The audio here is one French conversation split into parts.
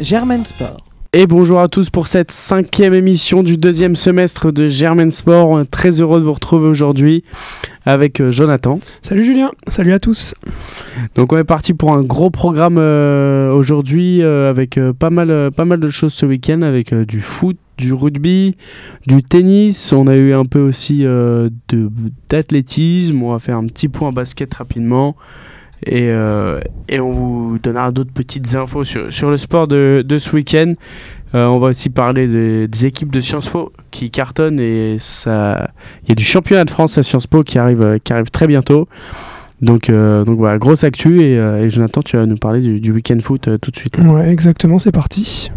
Germain Sport. Et bonjour à tous pour cette cinquième émission du deuxième semestre de Germain Sport. Très heureux de vous retrouver aujourd'hui avec euh, Jonathan. Salut Julien, salut à tous. Donc on est parti pour un gros programme euh, aujourd'hui euh, avec pas, mal, pas mal de choses ce week-end avec du foot, du rugby, du tennis. On a eu un peu aussi d'athlétisme. On va faire un petit point basket rapidement. Et, euh, et, on vous donnera d'autres petites infos sur, sur le sport de, de ce week-end. Euh, on va aussi parler des, équipes de Sciences Po qui cartonnent et ça, il y a du championnat de France à Sciences Po qui arrive, qui arrive très bientôt. Donc, euh, donc voilà, grosse actu et, et, Jonathan, tu vas nous parler du, du week-end foot tout de suite. Ouais, exactement, c'est parti.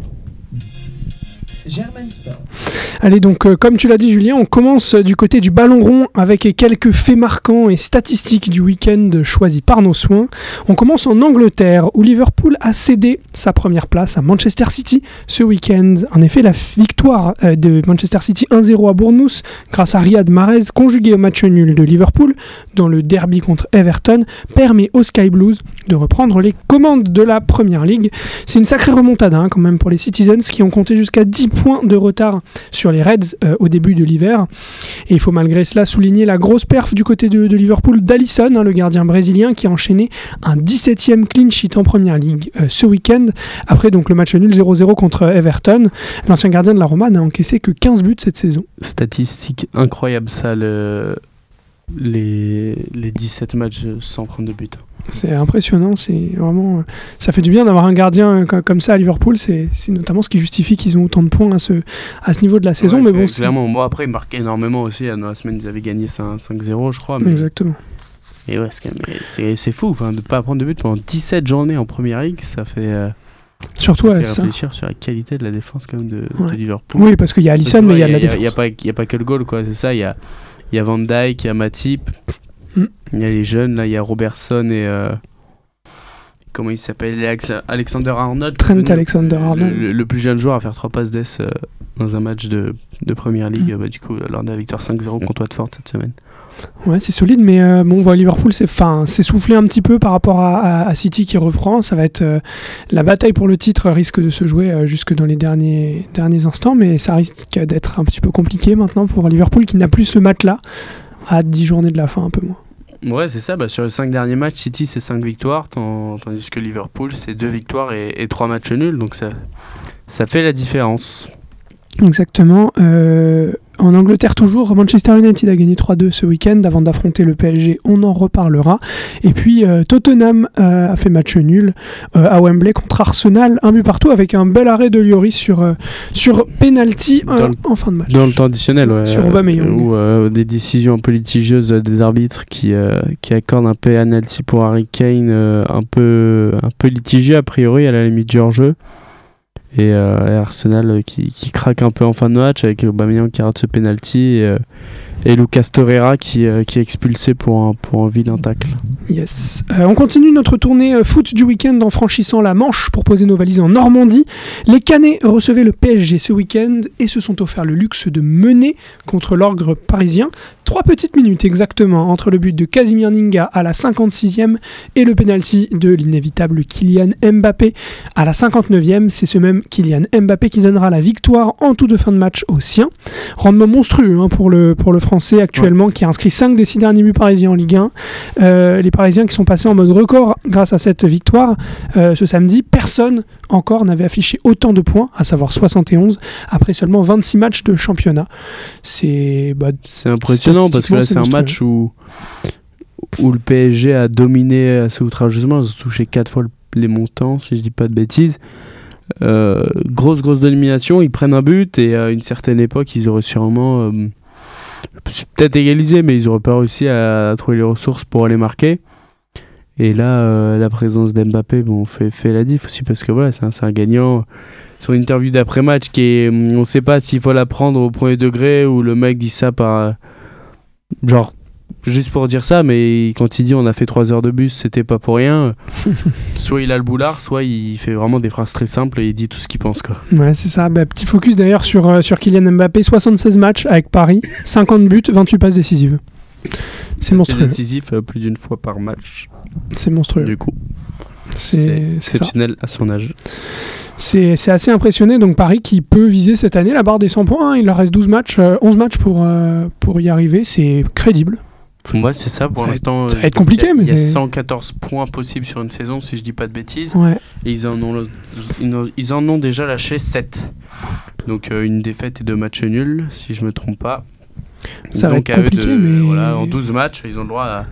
Allez, donc, euh, comme tu l'as dit, Julien, on commence du côté du ballon rond avec quelques faits marquants et statistiques du week-end choisis par nos soins. On commence en Angleterre, où Liverpool a cédé sa première place à Manchester City ce week-end. En effet, la victoire euh, de Manchester City 1-0 à Bournemouth, grâce à Riyad Mahrez, conjugué au match nul de Liverpool dans le derby contre Everton, permet aux Sky Blues de reprendre les commandes de la Première Ligue. C'est une sacrée remontada hein, quand même pour les Citizens qui ont compté jusqu'à 10 points de retard sur les Reds euh, au début de l'hiver. Et il faut malgré cela souligner la grosse perf du côté de, Liverpool d'Alisson, hein, le gardien brésilien, qui a enchaîné un 17e clean sheet en première ligue euh, ce week-end. Après donc le match nul 0-0 contre Everton, l'ancien gardien de la Roma n'a encaissé que 15 buts cette saison. Statistique incroyable ça, le... les... les 17 matchs sans prendre de but. C'est impressionnant, c'est vraiment, ça fait du bien d'avoir un gardien comme ça à Liverpool. C'est notamment ce qui justifie qu'ils ont autant de points à ce, à ce niveau de la saison. mais bon, clairement, moi après, ils marquaient énormément aussi. Dans la semaine, ils avaient gagné 5-0, je crois. Exactement. Et ouais, c'est fou de ne pas prendre de but pendant 17 journées en première ligue. Ça fait. Euh, Surtout ça réfléchir sur la qualité de la défense quand même de, Liverpool. Oui, parce qu'il y a Alisson, mais il y a de la défense. Il n'y a, pas que le goal, quoi. C'est ça. Il y a, y a Van Dyke, il y a Matip. Mm. Il y a les jeunes, là, il y a Robertson et. Euh, comment il s'appelle Alexander Arnold. Trent Alexander Arnold. Le, plus jeune joueur à faire 3 passes d'ess euh, dans un match de, de première ligue, mm. bah, du coup, lors de la victoire 5-0 contre Watford cette semaine. Ouais, c'est solide, mais euh, bon, on voit Liverpool c'est soufflé un petit peu par rapport à, City qui reprend. Ça va être la bataille pour le titre risque de se jouer jusque dans les derniers, derniers instants, mais ça risque d'être un petit peu compliqué maintenant pour Liverpool qui n'a plus ce match-là à 10 journées de la fin, un peu moins. Ouais, c'est ça. Bah, sur les 5 derniers matchs, City, c'est 5 victoires, tandis que Liverpool, c'est 2 victoires et, et 3 matchs nuls. Donc ça, ça fait la différence. Exactement. Euh, en Angleterre toujours, Manchester United a gagné 3-2 ce week-end avant d'affronter le PSG, on en reparlera. Et puis euh, Tottenham euh, a fait match nul à Wembley contre Arsenal, un but partout avec un bel arrêt de Lloris sur, sur penalty en fin de match. Dans le temps additionnel, ouais. Sur Aubameyang. Ou des décisions un peu litigieuses des arbitres qui, qui accordent un penalty pour Harry Kane un, peu, un peu litigieux a priori à la limite du hors-jeu. Euh, et, Arsenal qui, qui, craque un peu en fin de match avec Aubameyang qui rate ce penalty et, euh, et Lucas Torreira qui, qui est expulsé pour un, pour un vilain tacle. Yes. on continue notre tournée foot du week-end en franchissant la Manche pour poser nos valises en Normandie. Les Canets recevaient le PSG ce week-end et se sont offert le luxe de mener contre l'orgue parisien. Trois petites minutes exactement entre le but de Casimir Ninga à la 56e et le penalty de l'inévitable Kylian Mbappé à la 59e. C'est ce même Kylian Mbappé qui donnera la victoire en toute fin de match au sien. Rendement monstrueux hein, pour, le, pour le Français actuellement qui a inscrit 5 des 6 derniers buts parisiens en Ligue 1. Euh, les Parisiens qui sont passés en mode record grâce à cette victoire euh, ce samedi. Personne encore n'avait affiché autant de points, à savoir 71, après seulement 26 matchs de championnat. C'est bah, impressionnant parce que là c'est un match où, où le PSG a dominé assez outrageusement. Ils ont touché 4 fois les montants, si je dis pas de bêtises. Euh, grosse, grosse domination. Ils prennent un but et à une certaine époque, ils auraient sûrement. Euh, peut-être égalisé, mais ils auraient pas réussi à, trouver les ressources pour aller marquer. Et là, euh, la présence d'Mbappé bon, fait, la diff aussi parce que voilà, c'est un, un, gagnant. Son interview d'après-match, qui est, on ne sait pas s'il faut la prendre au premier degré ou le mec dit ça par genre juste pour dire ça, mais quand il dit on a fait 3 heures de bus, c'était pas pour rien. soit il a le boulard, soit il fait vraiment des phrases très simples et il dit tout ce qu'il pense. Quoi. Ouais, c'est ça. Bah, petit focus d'ailleurs sur, euh, sur Kylian Mbappé 76 matchs avec Paris, 50 buts, 28 passes décisives. C'est monstrueux. C'est décisif euh, plus d'une fois par match. C'est monstrueux. Du coup, c'est exceptionnel à son âge. C'est assez impressionné. Donc Paris qui peut viser cette année la barre des 100 points. Hein. Il leur reste 12 matchs, 11 matchs pour, pour y arriver. C'est crédible. Moi, c'est ça pour l'instant. Ça va être compliqué, mais il y a 114 points possibles sur une saison, si je dis pas de bêtises. Et ils en, ont, ils en ont déjà lâché 7. Donc une défaite et deux matchs nuls, si je me trompe pas. Ça va être compliqué, mais. Voilà, en 12 matchs, ils ont le droit à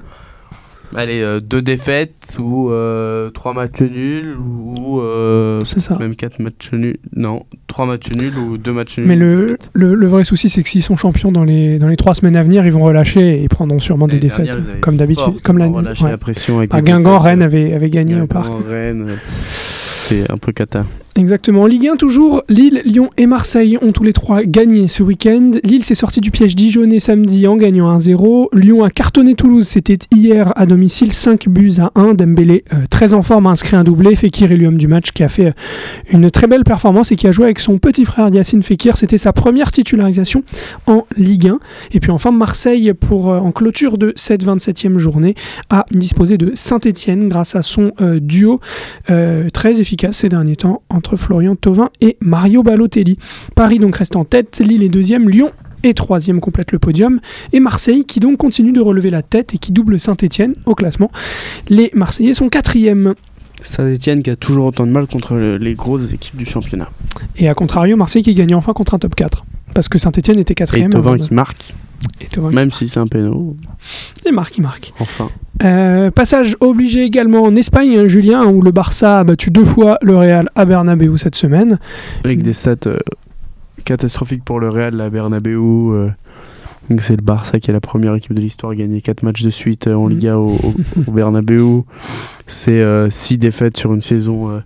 allez, euh, deux défaites ou euh, trois matchs nuls ou euh, même quatre matchs nuls. Non, trois matchs nuls ou deux matchs nuls. Mais le, le, vrai souci, c'est que s'ils sont champions dans les, dans les trois semaines à venir, ils vont relâcher et ils prendront sûrement des défaites. Comme d'habitude. Comme l'année. Ouais. la pression avec à Guingamp, Rennes avait, avait gagné au parc. Rennes, c'est un peu cata. Exactement. En Ligue 1, toujours, Lille, Lyon et Marseille ont tous les trois gagné ce week-end. Lille s'est sorti du piège dijonnais samedi en gagnant 1-0. Lyon a cartonné Toulouse, c'était hier à domicile, 5 buts à 1. Dembélé, euh, très en forme, a inscrit un doublé. Fekir est l'homme du match qui a fait euh, une très belle performance et qui a joué avec son petit frère Yacine Fekir. C'était sa première titularisation en Ligue 1. Et puis enfin, Marseille, pour, euh, en clôture de cette 27e journée, a disposé de Saint-Etienne grâce à son duo très efficace ces derniers temps entre Florian Thauvin et Mario Balotelli. Paris donc reste en tête, Lille est deuxième, Lyon et troisième complète le podium, et Marseille qui donc continue de relever la tête et qui double Saint-Etienne au classement. Les Marseillais sont quatrième. Saint-Etienne qui a toujours autant de mal contre les grosses équipes du championnat. Et à contrario, Marseille qui gagne enfin contre un top 4. Parce que Saint-Etienne était quatrième. Et Thauvin qui marque. Même si c'est un péno. Et marque, il marque. Enfin. Euh, passage obligé également en Espagne, Julien, où le Barça a battu deux fois le Real à Bernabeu cette semaine. Avec des stats euh, catastrophiques pour le Real à Bernabeu. Euh, c'est le Barça qui est la première équipe de l'histoire à gagner 4 matchs de suite en mm. Liga au, au, Bernabeu. C'est 6 défaites sur une saison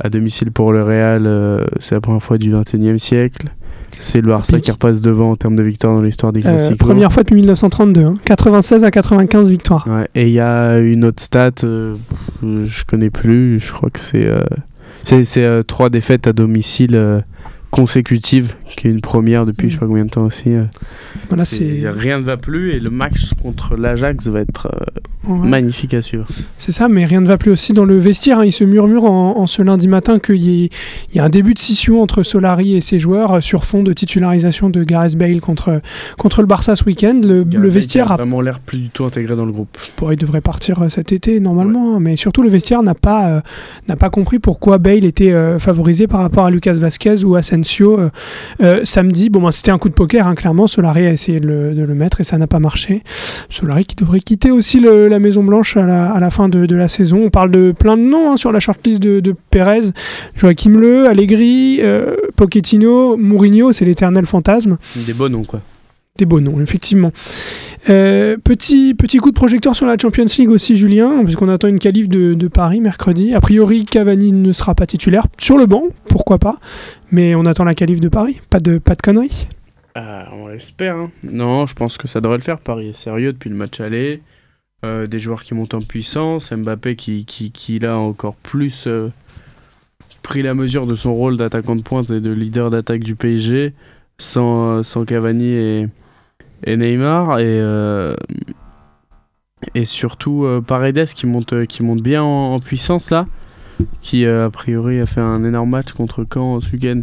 à domicile pour le Real. c'est la première fois du 21e siècle. C'est le Barça qui repasse devant en termes de victoires dans l'histoire des euh, classiques. première fois depuis 1932, 96 hein. à 95 victoires. et il y a une autre stat, euh, je connais plus, je crois que c'est euh, c'est trois défaites à domicile consécutive, qui est une première depuis je sais pas combien de temps aussi. Euh. Voilà, c'est... Rien ne va plus et le match contre l'Ajax va être euh, magnifique à suivre. C'est ça, mais rien ne va plus aussi dans le vestiaire. Hein. Il se murmure en, ce lundi matin qu'il y, y, a un début de scission entre Solari et ses joueurs euh, sur fond de titularisation de Gareth Bale contre, contre le Barça ce week-end. Le, le vestiaire a vraiment l'air plus du tout intégré dans le groupe. Pour, il devrait partir cet été normalement, hein. mais surtout le vestiaire n'a pas, n'a pas compris pourquoi Bale était favorisé par rapport à Lucas Vasquez ou à euh, euh, samedi. Bon, ben, c'était un coup de poker, hein, clairement. Solari a essayé de le, mettre et ça n'a pas marché. Solari qui devrait quitter aussi la Maison Blanche à la, fin de, la saison. On parle de plein de noms hein, sur la shortlist de, de Pérez, Joachim Le, Allegri, euh, Pochettino, Mourinho, c'est l'éternel fantasme. Des beaux noms, quoi. Des beaux noms, effectivement. Euh, petit, petit coup de projecteur sur la Champions League aussi, Julien, puisqu'on attend une qualif de, Paris mercredi. A priori, Cavani ne sera pas titulaire sur le banc, pourquoi pas, mais on attend la qualif de Paris. Pas de, pas de conneries euh, On l'espère. Hein. Non, je pense que ça devrait le faire. Paris est sérieux depuis le match aller. Euh, des joueurs qui montent en puissance. Mbappé qui, qui, encore plus pris la mesure de son rôle d'attaquant de pointe et de leader d'attaque du PSG sans, sans Cavani et et Neymar et euh, et surtout euh, Paredes qui monte euh, qui monte bien en, puissance là qui a priori a fait un énorme match contre Caen week-end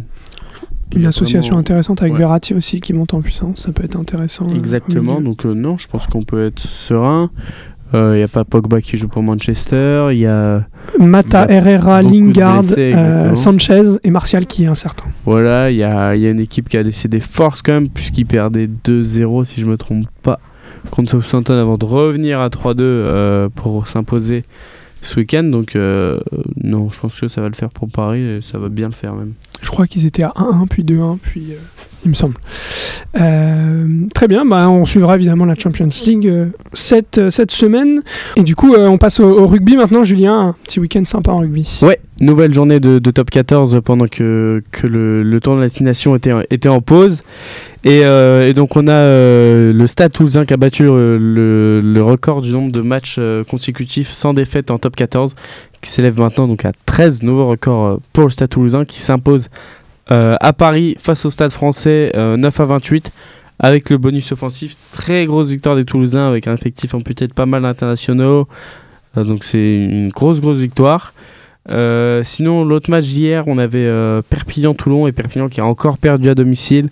une association intéressante avec Verratti aussi qui monte en puissance, ça peut être intéressant. Exactement, donc non, je pense qu'on peut être serein. Il n'y a pas Pogba qui joue pour Manchester, il y a... Mata, Herrera, Lingard, Sanchez et Martial qui est incertain. Voilà, il y a, y a, une équipe qui a laissé des forces quand même, puisqu'il perdait 2-0 si je me trompe pas contre Southampton avant de revenir à 3-2 euh, pour s'imposer ce week-end. Donc euh, non, je pense que ça va le faire pour Paris et ça va bien le faire même. Je crois qu'ils étaient à 1-1 puis 2-1 puis... Euh, il me semble. Euh, très bien, bah, on suivra évidemment la Champions League euh, cette, cette semaine. Et du coup, on passe au, rugby maintenant, Julien. Un petit week-end sympa en rugby. Ouais, nouvelle journée de, top 14 pendant que, que le, tour de destination était, était en pause. Et, donc on a le Stade Toulousain qui a battu le, record du nombre de matchs consécutifs sans défaite en top 14, s'élève maintenant donc à 13 nouveaux records pour le Stade Toulousain, qui s'impose euh, à Paris face au Stade français 9 euh, à 28 avec le bonus offensif. Très grosse victoire des Toulousains avec un effectif en peut-être pas mal d'internationaux. Euh, donc c'est une grosse grosse victoire. sinon, l'autre match d'hier, on avait Perpignan-Toulon et Perpignan qui a encore perdu à domicile.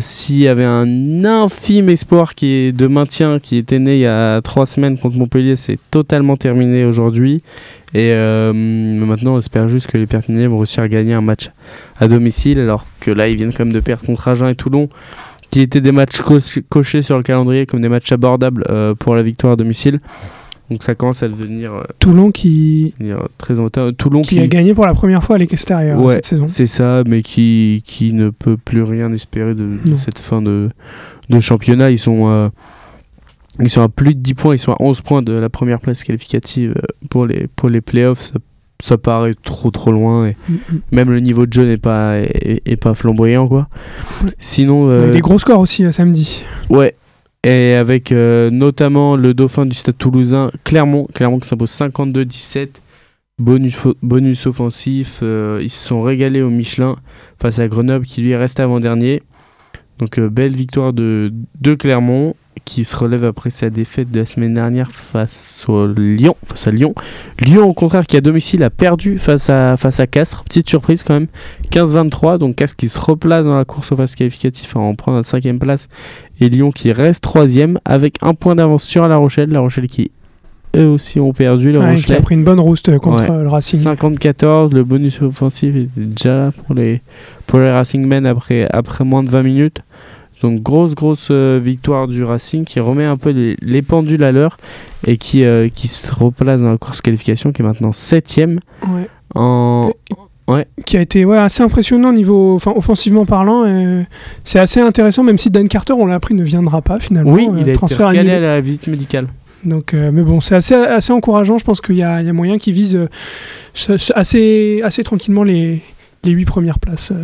S'il y avait un infime espoir de maintien qui était né il y a trois semaines contre Montpellier, c'est totalement terminé aujourd'hui. Et maintenant, on espère juste que les Perpignanais vont réussir à gagner un match à domicile, alors que là, ils viennent quand même de perdre contre Agen et Toulon qui étaient des matchs cochés sur le calendrier comme des matchs abordables euh, pour la victoire à domicile. Donc ça commence à devenir. Euh, Toulon qui. très Toulon qui, a gagné pour la première fois à l'extérieur cette saison. C'est ça, mais qui, qui ne peut plus rien espérer de, cette fin de, de championnat. Ils sont. Euh, ils sont à plus de 10 points, ils sont à 11 points de la première place qualificative pour les, pour les playoffs ça paraît trop trop loin et mm, mm. même le niveau de jeu n'est pas est, pas flamboyant quoi. Sinon euh, des gros scores aussi euh, samedi. Ouais. Et avec euh, notamment le dauphin du Stade Toulousain, Clermont, Clermont qui s'impose 52-17. Bonus, bonus offensif, ils se sont régalés au Michelin face à Grenoble qui lui reste avant-dernier. Donc belle victoire de, de Clermont qui se relève après sa défaite de la semaine dernière face au Lyon, face à Lyon. Lyon au contraire qui à domicile a perdu face à face à Castres, petite surprise quand même, 15-23 donc Castres qui se replace dans la course aux phases qualificatives en prendre la cinquième place et Lyon qui reste troisième avec un point d'avance sur La Rochelle, La Rochelle qui eux aussi ont perdu. La qui a pris une bonne rouste contre le Racing. 54, le bonus offensif est déjà pour les, pour les Racing Men après, après moins de 20 minutes. Donc grosse grosse euh, victoire du Racing qui remet un peu les, pendules à l'heure et qui, euh, qui se replace dans la course qualification qui est maintenant 7 ouais. en... Ouais. Qui a été ouais, assez impressionnant niveau, enfin, offensivement parlant. C'est assez intéressant, même si Dan Carter, on l'a appris, ne viendra pas finalement. Oui, il a euh, été à la visite médicale. Donc, mais bon, c'est assez, assez encourageant. Je pense qu'il y, y, a moyen qu'ils visent assez, assez tranquillement les, les 8 premières places.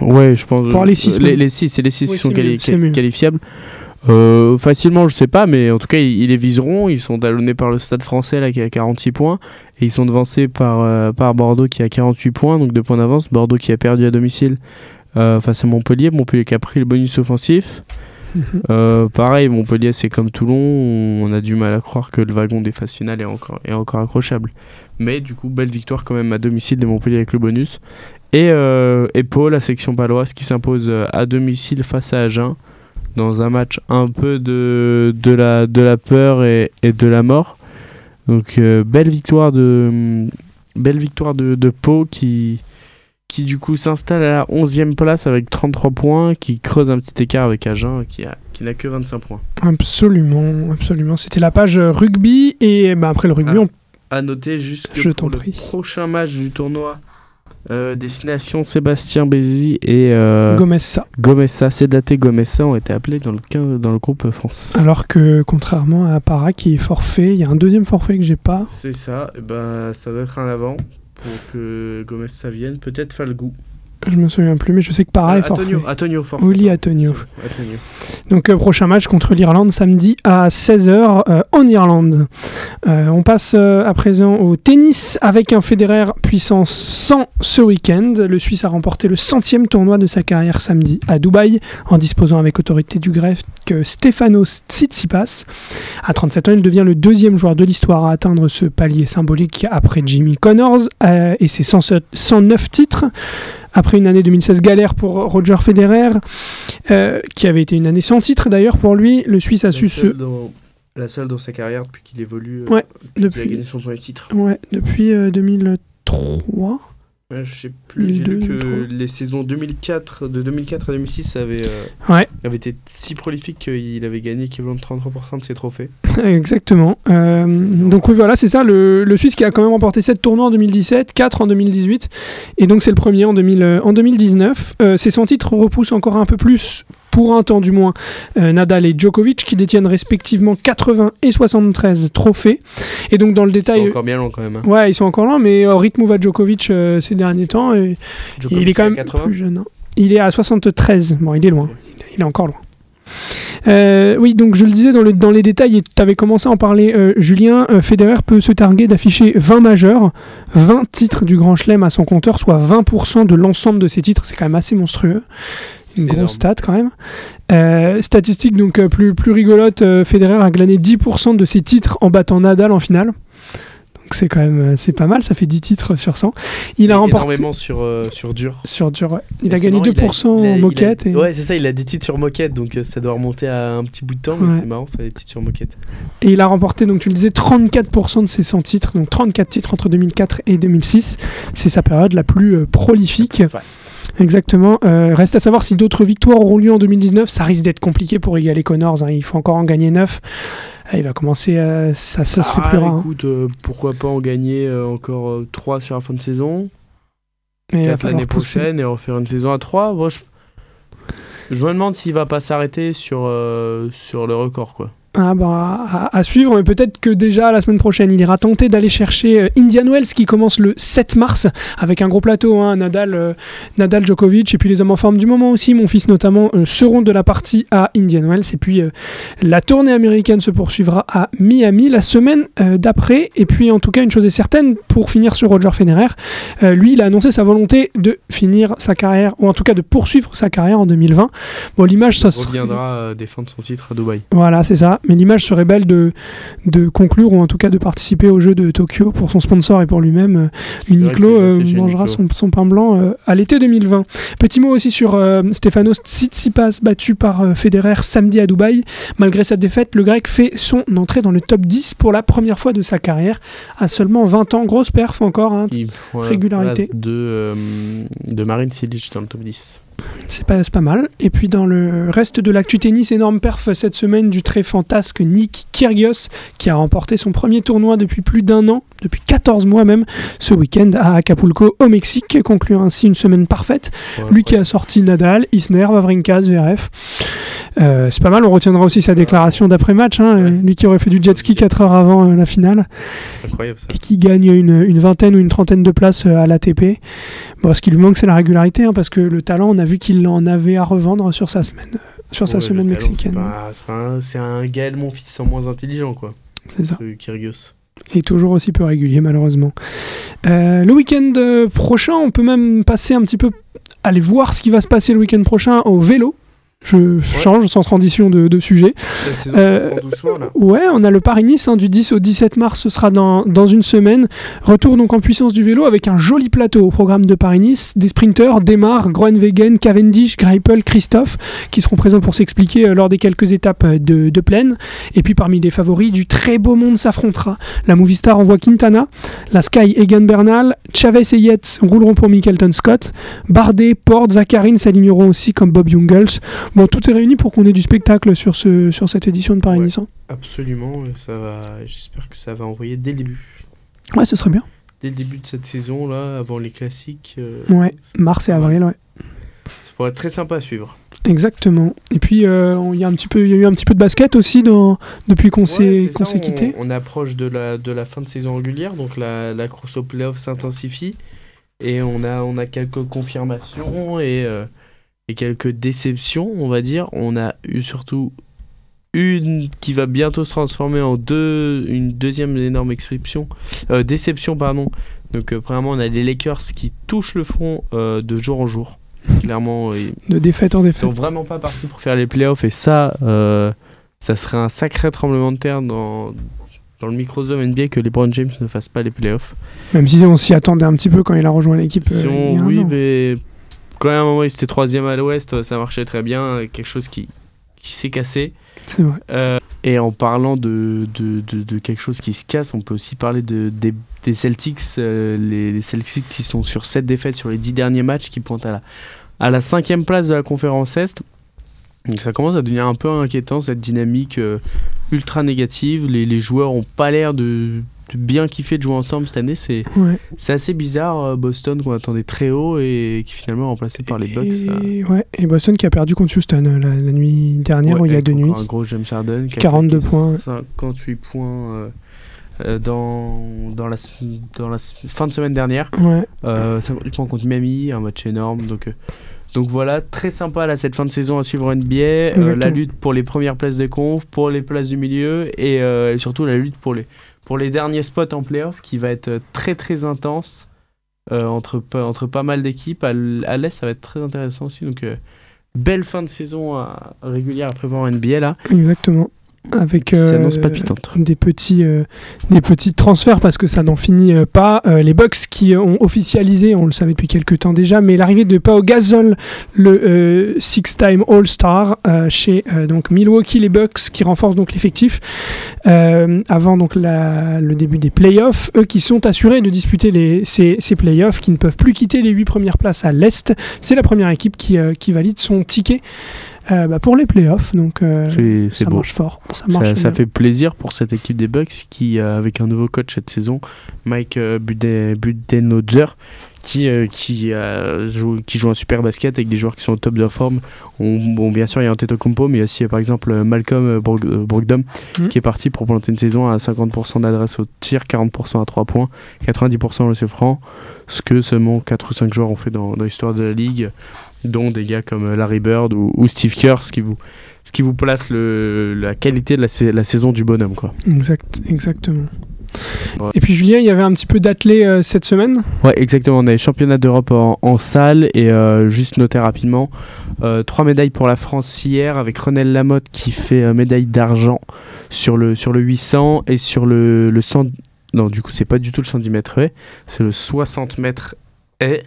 Ouais, je pense. Pour les 6. Les, les 6, c'est les 6 qui sont qualifiables. Euh, facilement, je sais pas, mais en tout cas, ils, les viseront. Ils sont talonnés par le Stade français là, qui a 46 points. Et ils sont devancés par, euh, par Bordeaux qui a 48 points, donc 2 points d'avance. Bordeaux qui a perdu à domicile euh, face à Montpellier. Montpellier qui a pris le bonus offensif. Mhm. pareil, Montpellier, c'est comme Toulon. On a du mal à croire que le wagon des phases finales est encore, est encore accrochable. Mais du coup, belle victoire quand même à domicile de Montpellier avec le bonus. Et, euh, et Pau, la section paloise, qui s'impose euh, à domicile face à Agen dans un match un peu de, de, la, de la peur et, et de la mort. Donc euh, belle victoire de belle victoire de, de Pau qui, qui du coup s'installe à la 11e place avec 33 points, qui creuse un petit écart avec Agen qui a qui n'a que 25 points. Absolument, absolument. C'était la page rugby et bah, après le rugby, à, on... à noter juste que pour le prochain match du tournoi euh, destination Sébastien Bézi et euh, Gomessa. Gomessa, Sedaté Gomessa ont été appelés dans le, dans le groupe France. Alors que contrairement à Para qui est forfait, il y a un deuxième forfait que j'ai pas. C'est ça, et ben, ça doit être un avant pour que Gomessa vienne, peut-être Falgou. Je me souviens plus, mais je sais que pareil. Euh, Antonio, Antonio. Oli Antonio. Donc euh, prochain match contre l'Irlande samedi à 16h euh, en Irlande. on passe à présent au tennis avec un Federer puissance 100 ce week-end. Le Suisse a remporté le centième tournoi de sa carrière samedi à Dubaï en disposant avec autorité du grec Stefanos Tsitsipas. À 37 ans, il devient le deuxième joueur de l'histoire à atteindre ce palier symbolique après Jimmy Connors et ses 109 titres après une année 2016 galère pour Roger Federer, euh, qui avait été une année sans titre d'ailleurs pour lui, le Suisse a su se... la seule dans sa carrière depuis qu'il évolue, euh, ouais, depuis... il a gagné son premier titre. Ouais, depuis 2003 euh, je sais plus, j'ai lu que les saisons 2004, de 2004 à 2006 avaient, euh, avaient été si prolifiques qu'il avait gagné équivalent de 33% de ses trophées. Exactement. Euh, donc oui, voilà, c'est ça, le, le, Suisse qui a quand même remporté 7 tournois en 2017, 4 en 2018, et donc c'est le premier en, 2000, euh, en 2019. c'est son titre repousse encore un peu plus pour un temps du moins, euh, Nadal et Djokovic qui détiennent respectivement 80 et 73 trophées. Et donc dans le détail... Ils sont encore bien longs quand même. Hein. Ouais, ils sont encore longs, mais au rythme où va Djokovic euh, ces derniers temps, et, il est quand même plus jeune. Hein. Il est à 73, bon il est loin, il est encore loin. Euh, oui, donc je le disais dans, le, dans les détails, et tu avais commencé à en parler, Julien, Federer peut se targuer d'afficher 20 majeurs, 20 titres du Grand Chelem à son compteur, soit 20% de l'ensemble de ses titres, c'est quand même assez monstrueux une grosse stat quand même. Euh, statistique donc euh, plus, plus rigolote, euh, Federer a glané 10% de ses titres en battant Nadal en finale. Donc c'est quand même c'est pas mal, ça fait 10 titres sur 100. Il a remporté énormément sur sur dur. Sur dur, ouais. Il a gagné 2% en moquette. Ouais, c'est ça, il a des titres sur moquette, donc ça doit remonter à un petit bout de temps, mais c'est marrant, ça a des titres sur moquette. Et il a remporté, donc tu le disais, 34% de ses 100 titres, donc 34 titres entre 2004 et 2006. C'est sa période la plus prolifique. Exactement. Euh, reste à savoir si d'autres victoires auront lieu en 2019. Ça risque d'être compliqué pour égaler Connors. Hein. Il faut encore en gagner 9. Ah, il va commencer. Euh, ça, ça se fait plus rare. Hein. Écoute, euh, pourquoi pas en gagner encore 3 sur la fin de saison l'année prochaine et refaire une saison à 3. je... je me demande s'il va pas s'arrêter sur, sur le record. quoi. Ah bah, à, suivre, mais peut-être que déjà la semaine prochaine, il ira tenter d'aller chercher euh, Indian Wells qui commence le 7 mars avec un gros plateau, hein, Nadal, euh, Nadal, Djokovic et puis les hommes en forme du moment aussi, mon fils notamment, euh, seront de la partie à Indian Wells. Et puis la tournée américaine se poursuivra à Miami la semaine d'après. Et puis en tout cas, une chose est certaine, pour finir sur Roger Federer, lui, il a annoncé sa volonté de finir sa carrière, ou en tout cas de poursuivre sa carrière en 2020. Bon, l'image, ça reviendra défendre son titre à Dubaï. Voilà, c'est ça mais l'image serait belle de, de conclure ou en tout cas de participer au jeu de Tokyo pour son sponsor et pour lui-même. Uniqlo euh, mangera son, son, pain blanc euh, à l'été 2020. Petit mot aussi sur euh, Stefanos Tsitsipas battu par Federer samedi à Dubaï. Malgré sa défaite, le grec fait son entrée dans le top 10 pour la première fois de sa carrière à seulement 20 ans. Grosse perf encore, hein, régularité. De, de Marine Silic dans le top 10. C'est pas, pas mal. Et puis dans le reste de l'actu tennis, énorme perf cette semaine du très fantasque Nick Kyrgios qui a remporté son premier tournoi depuis plus d'un an, depuis 14 mois même, ce week-end à Acapulco au Mexique, concluant ainsi une semaine parfaite. Lui qui a sorti Nadal, Isner, Wawrinka, Zverev. Euh, c'est pas mal, on retiendra aussi sa déclaration d'après-match, hein, lui qui aurait fait du jet ski 4 heures avant euh, la finale. Incroyable ça. Et qui gagne une, vingtaine ou une trentaine de places euh, à l'ATP. Bon, ce qui lui manque, c'est la régularité, hein, parce que le talent, on a vu qu'il en avait à revendre sur sa semaine, sur sa semaine mexicaine. C'est un, Gaël, mon fils, en moins intelligent, quoi. C'est ça. Kyrgios. Et toujours aussi peu régulier, malheureusement. le week-end prochain, on peut même passer un petit peu, aller voir ce qui va se passer le week-end prochain au vélo je change sans transition de, sujet. Euh, ouais, on a le Paris-Nice hein, du 10 au 17 mars, ce sera dans, dans, une semaine. Retour donc en puissance du vélo avec un joli plateau au programme de Paris-Nice. Des sprinteurs, Demar, Groenwegen, Cavendish, Greipel, Christophe, qui seront présents pour s'expliquer euh, lors des quelques étapes euh, de, de plaine. Et puis parmi les favoris, du très beau monde s'affrontera. La Movistar envoie Quintana, la Sky Egan Bernal, Chavez et Yates rouleront pour Michaelton Scott, Bardet, Porte, Zacharine s'aligneront aussi comme Bob Jungels. Bon, tout est réuni pour qu'on ait du spectacle sur, ce, sur cette édition de Paris-Nice. Hein. absolument, ça va, j'espère que ça va envoyer dès le début. Ouais, ce serait bien. Dès le début de cette saison, là, avant les classiques. Euh, ouais, mars et avril, ouais. Ça pourrait être très sympa à suivre. Exactement. Et puis, euh, il y, a un petit peu, y a eu un petit peu de basket aussi dans, depuis qu'on s'est quitté. On, approche de la, de la fin de saison régulière, donc la, la course au playoff s'intensifie. Et on a, on a quelques confirmations et. Euh, et quelques déceptions, on va dire. On a eu surtout une qui va bientôt se transformer en deux, une deuxième énorme exception, euh, déception. Pardon. Donc, euh, premièrement, on a les Lakers qui touchent le front euh, de jour en jour. Clairement, de défaite en défaite. Ils sont vraiment pas partis pour faire les playoffs et ça, ça serait un sacré tremblement de terre dans, dans le microsome NBA que LeBron James ne fasse pas les playoffs. Même si on s'y attendait un petit peu quand il a rejoint l'équipe. Si oui, mais quand à un moment il était troisième à l'ouest, ça marchait très bien, quelque chose qui, qui s'est cassé. C'est vrai. Euh, et en parlant de, de, de, quelque chose qui se casse, on peut aussi parler de, des, des Celtics, euh, les, Celtics qui sont sur 7 défaites sur les 10 derniers matchs, qui pointent à la, à la cinquième place de la conférence Est. Donc ça commence à devenir un peu inquiétant cette dynamique euh, ultra négative. Les, les joueurs n'ont pas l'air de bien kiffé de jouer ensemble cette année. C'est assez bizarre, euh, Boston qu'on attendait très haut et qui finalement est remplacé par les Bucks. Et, ouais, et Boston qui a perdu contre Houston euh, la, nuit dernière ou il y a deux nuits. Un gros James Harden. 42 points. 58 points. Euh, dans, dans, la, dans la fin de semaine dernière. Ouais. 58 points contre Miami, un match énorme. Donc, donc voilà, très sympa là, cette fin de saison à suivre NBA. la lutte pour les premières places des confs, pour les places du milieu et, et surtout la lutte pour les, pour les derniers spots en playoff qui va être très très intense euh, entre, entre pas mal d'équipes. À l'Est, ça va être très intéressant aussi. Donc, euh, belle fin de saison régulière à prévoir en NBA là. Exactement. Avec euh, des petits euh, des petits transferts parce que ça n'en finit euh, pas. Les Bucks qui ont officialisé on le savait depuis quelques temps déjà mais l'arrivée de Pau Gasol le six time All Star chez donc Milwaukee les Bucks qui renforcent donc l'effectif avant donc le début des playoffs. Eux qui sont assurés de disputer les, ces, ces playoffs qui ne peuvent plus quitter les huit premières places à l'est. C'est la première équipe qui, qui valide son ticket euh, bah, pour les playoffs. Donc euh, ça marche fort. Ça, ça, fait plaisir pour cette équipe des Bucks qui, euh, avec un nouveau coach cette saison, Mike Budenholzer, qui, qui, joue, qui joue un super basket avec des joueurs qui sont au top de leur forme. bon, bien sûr, il y a Antetokounmpo, mais aussi par exemple Malcolm Brogdon mmh. qui est parti pour planter une saison à 50% d'adresse au tir, 40% à 3 points, 90% au lancer franc, ce que seulement 4 ou 5 joueurs ont fait dans, dans l'histoire de la ligue dont des gars comme Larry Bird ou, Steve Kerr, ce qui vous, ce qui vous place le, la qualité de la, la, saison du bonhomme. Quoi. Exact, exactement. Et puis Julien, il y avait un petit peu d'athlé euh, cette semaine? Ouais, exactement. On a les championnats d'Europe en, salle et euh, juste noter rapidement euh, trois médailles pour la France hier avec Renel Lamotte qui fait médaille d'argent sur le, sur le 800 et sur le, le 100. Non, du coup, c'est pas du tout le 110 mètres c'est le 60 mètres et euh,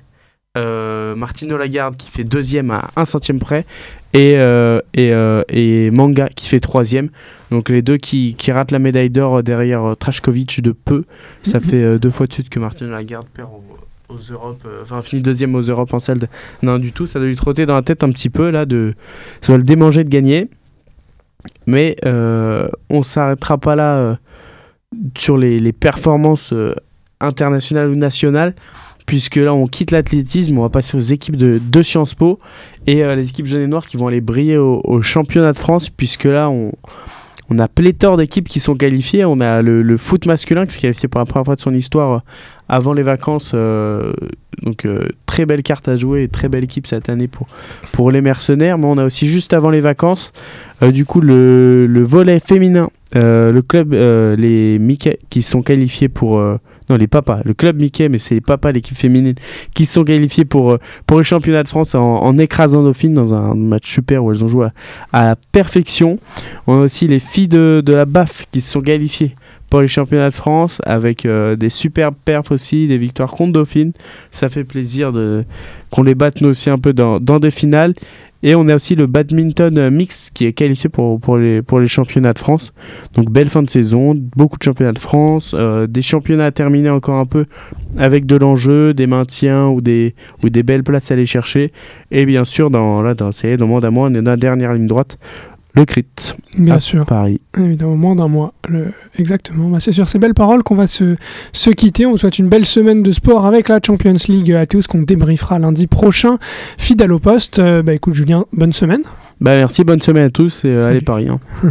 Martino Lagarde qui fait deuxième à un centième près et, euh, euh, Manga qui fait troisième. Donc les deux qui, ratent la médaille d'or derrière Trashkovic de peu. Ça fait deux fois de suite que Martino Lagarde perd aux, finit deuxième aux Europes en salle. Non du tout, ça doit lui trotter dans la tête un petit peu. De... Ça va le démanger de gagner. Mais on s'arrêtera pas là sur les performances internationales ou nationales puisque là on quitte l'athlétisme, on va passer aux équipes de, Sciences Po et euh, les équipes jeunes et noires qui vont aller briller au, championnat de France, puisque là on, a pléthore d'équipes qui sont qualifiées. On a le, foot masculin qui s'est qualifié pour la première fois de son histoire euh, avant les vacances. Euh, donc très belle carte à jouer et très belle équipe cette année pour, pour les mercenaires. Mais on a aussi juste avant les vacances, du coup, le, le volet féminin. le club, les Mickey qui sont qualifiés pour non, les papas, le club Mickey, mais c'est les papas, l'équipe féminine, qui sont qualifiés pour, euh, pour le championnat de France en, écrasant Dauphine dans un match super où elles ont joué à, la perfection. On a aussi les filles de, la BAF qui se sont qualifiées pour les championnats de France avec euh, des superbes perfs aussi, des victoires contre Dauphine. Ça fait plaisir de qu'on les batte nous aussi un peu dans des finales. Et on a aussi le badminton mix qui est qualifié pour, pour, les, pour les championnats de France. Donc belle fin de saison, beaucoup de championnats de France, euh, des championnats à terminer encore un peu avec de l'enjeu, des maintiens ou des, ou des belles places à aller chercher. Et bien sûr, dans, là, dans, dans le monde à moi, on est dans la dernière ligne droite, le crit. Bien sûr. Paris. Évidemment, moins d'un mois. Le... Exactement. Bah, c'est sur ces belles paroles qu'on va se, se quitter. On vous souhaite une belle semaine de sport avec la Champions League à tous qu'on débriefera lundi prochain. Fidèle au poste. Euh, bah écoute, Julien, bonne semaine. Bah merci, bonne semaine à tous et euh, allez Paris. Hein.